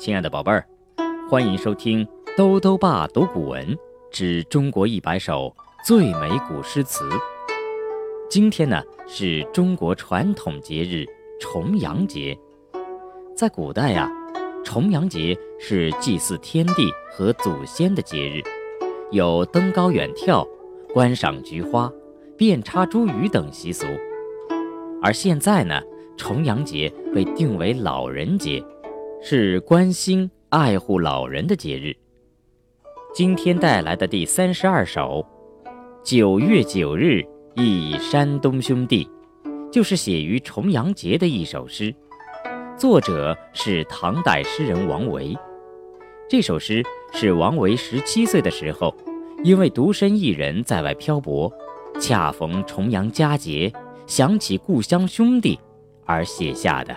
亲爱的宝贝儿，欢迎收听兜兜爸读古文之中国一百首最美古诗词。今天呢是中国传统节日重阳节。在古代呀，重阳节是祭祀天地和祖先的节日，有登高远眺、观赏菊花、遍插茱萸等习俗。而现在呢，重阳节被定为老人节。是关心爱护老人的节日。今天带来的第三十二首《九月九日忆山东兄弟》，就是写于重阳节的一首诗。作者是唐代诗人王维。这首诗是王维十七岁的时候，因为独身一人在外漂泊，恰逢重阳佳节，想起故乡兄弟而写下的。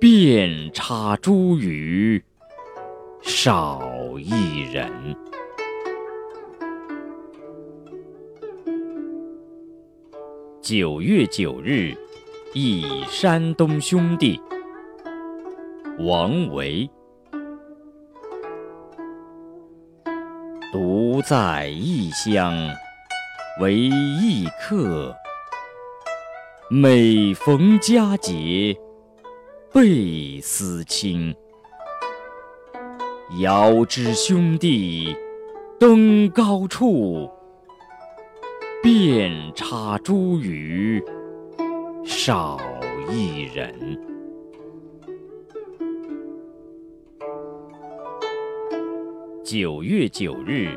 遍插茱萸少一人。九月九日忆山东兄弟，王维。独在异乡为异客，每逢佳节。倍思亲，遥知兄弟登高处，遍插茱萸少一人。九月九日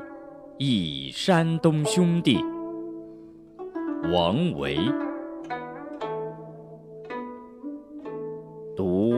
忆山东兄弟，王维。